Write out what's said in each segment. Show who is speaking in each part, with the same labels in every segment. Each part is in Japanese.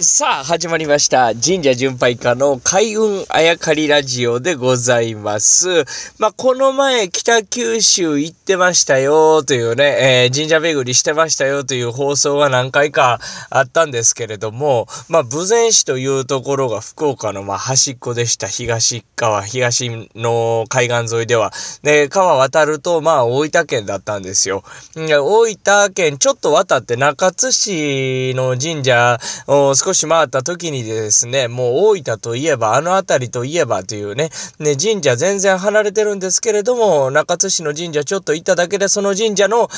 Speaker 1: さあ、始まりました。神社巡拝家の開運あやかりラジオでございます。まあ、この前、北九州行ってましたよというね、えー神社巡りしてましたよという放送が何回かあったんですけれども、まあ、豊前市というところが福岡のまあ端っこでした。東側、東の海岸沿いでは。で、川渡ると、まあ、大分県だったんですよ。大分県ちょっと渡って中津市の神社を少し回った時にですね、もう大分といえば、あの辺りといえばというね、ね、神社全然離れてるんですけれども、中津市の神社ちょっと行っただけで、その神社の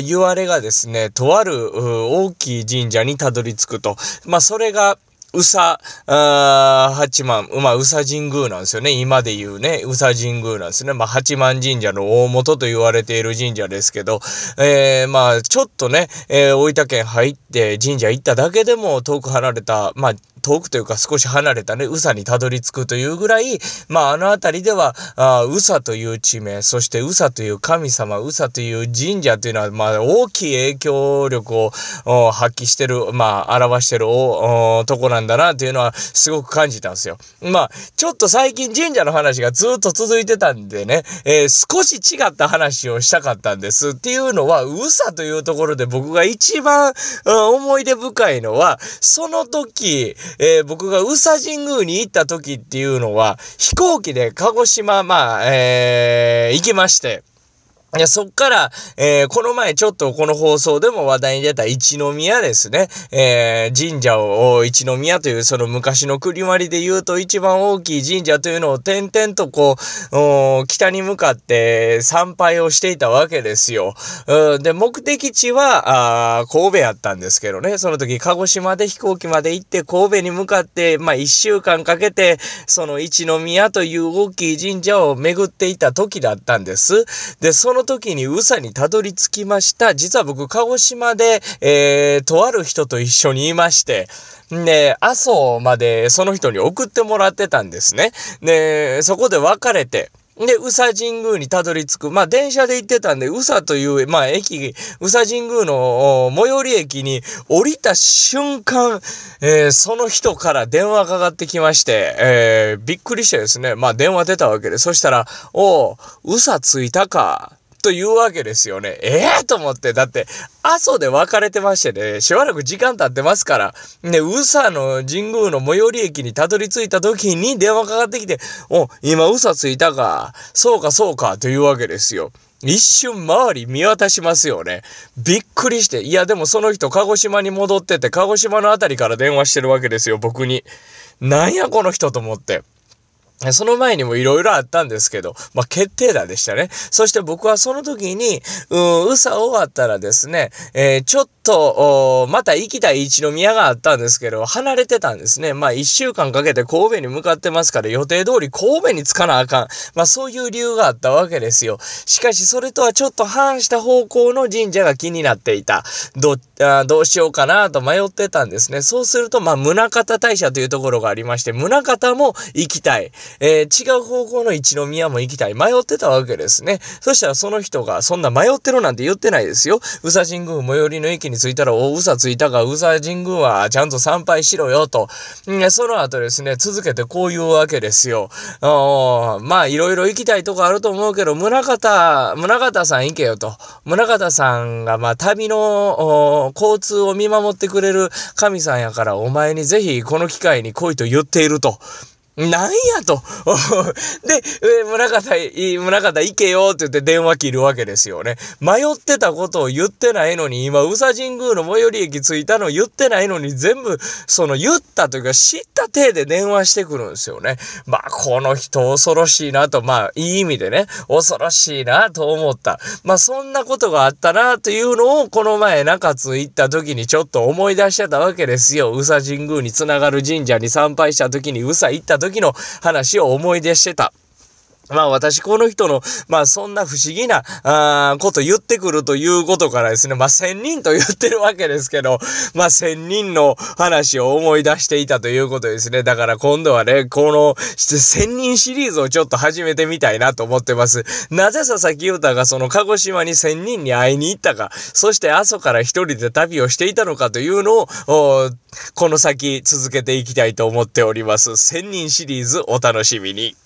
Speaker 1: 言われがですね、とある大きい神社にたどり着くと。まあ、それが、宇佐、あ八幡、まあ、宇佐神宮なんですよね。今で言うね、宇佐神宮なんですね。まあ、八幡神社の大元と言われている神社ですけど、えー、まあ、ちょっとね、えー大分県入って神社行っただけでも遠く離れた、まあ、遠くというか少し離れたね、宇佐にたどり着くというぐらい、まあ、あの辺りでは、あ宇佐という地名、そして宇佐という神様、宇佐という神社というのは、まあ、大きい影響力を発揮してる、まあ、表してるおとこなんだなっていうのはすごく感じたんですよ。まあ、ちょっと最近神社の話がずっと続いてたんでね、えー少し違った話をしたかったんです。っていうのは、宇佐というところで僕が一番、うん思い出深いのは、その時、えー僕が宇佐神宮に行った時っていうのは、飛行機で鹿児島、まあ、えー行きまして、いや、そっから、えーこの前ちょっとこの放送でも話題に出た一宮ですね。えー神社を一宮というその昔の栗割りで言うと一番大きい神社というのを点々とこう、北に向かって参拝をしていたわけですよ。うんで、目的地は、あ神戸やったんですけどね。その時鹿児島で飛行機まで行って神戸に向かって、まあ一週間かけて、その一宮という大きい神社を巡っていた時だったんです。で、その時に宇佐にたどり着きました。実は僕、鹿児島で、えー、とある人と一緒にいまして、で、阿蘇までその人に送ってもらってたんですね。で、そこで別れて、で、宇佐神宮にたどり着く。まあ、電車で行ってたんで、宇佐という、まあ、駅、宇佐神宮の最寄り駅に降りた瞬間、えーその人から電話かかってきまして、えーびっくりしてですね、まあ、電話出たわけで、そしたら、おう、宇佐着いたか。というわけですよね。ええー、と思って、だって、阿蘇で別れてましてね、しばらく時間経ってますから、ね、宇佐の神宮の最寄り駅にたどり着いた時に電話かかってきて、お、今宇佐着いたか、そうかそうか、というわけですよ。一瞬周り見渡しますよね。びっくりして。いや、でもその人鹿児島に戻ってて、鹿児島のあたりから電話してるわけですよ、僕に。なんやこの人と思って。その前にもいろいろあったんですけど、まあ、決定打でしたね。そして僕はその時に、うん、うさ終わったらですね、えーちょっと、おまた行きたい一宮があったんですけど、離れてたんですね。まあ、一週間かけて神戸に向かってますから、予定通り神戸に着かなあかん。まあ、そういう理由があったわけですよ。しかし、それとはちょっと反した方向の神社が気になっていた。ど、あどうしようかなと迷ってたんですね。そうすると、まあ、宗像大社というところがありまして、宗像も行きたい。えー違う方向の一宮も行きたい。迷ってたわけですね。そしたらその人が、そんな迷ってるなんて言ってないですよ。宇佐神宮最寄りの駅にに着いたら、お、宇佐着いたが、宇佐神宮はちゃんと参拝しろよと。その後ですね、続けてこういうわけですよ。まあ、いろいろ行きたいとこあると思うけど、宗像、宗像さん行けよと。宗像さんが、まあ、旅の、交通を見守ってくれる神さんやから、お前にぜひこの機会に来いと言っていると。なんやと。で、えー村方、村方行けよって言って電話切るわけですよね。迷ってたことを言ってないのに、今、宇佐神宮の最寄り駅着いたの言ってないのに、全部、その言ったというか知った体で電話してくるんですよね。まあ、この人恐ろしいなと、まあ、いい意味でね、恐ろしいなと思った。まあ、そんなことがあったなというのを、この前中津行った時にちょっと思い出してたわけですよ。宇佐神宮につながる神社に参拝した時に、宇佐行った時の話を思い出してた。まあ私この人の、まあそんな不思議な、あこと言ってくるということからですね、まあ千人と言ってるわけですけど、まあ千人の話を思い出していたということですね。だから今度はね、この千人シリーズをちょっと始めてみたいなと思ってます。なぜ佐々木歌がその鹿児島に千人に会いに行ったか、そして阿蘇から一人で旅をしていたのかというのを、この先続けていきたいと思っております。千人シリーズお楽しみに。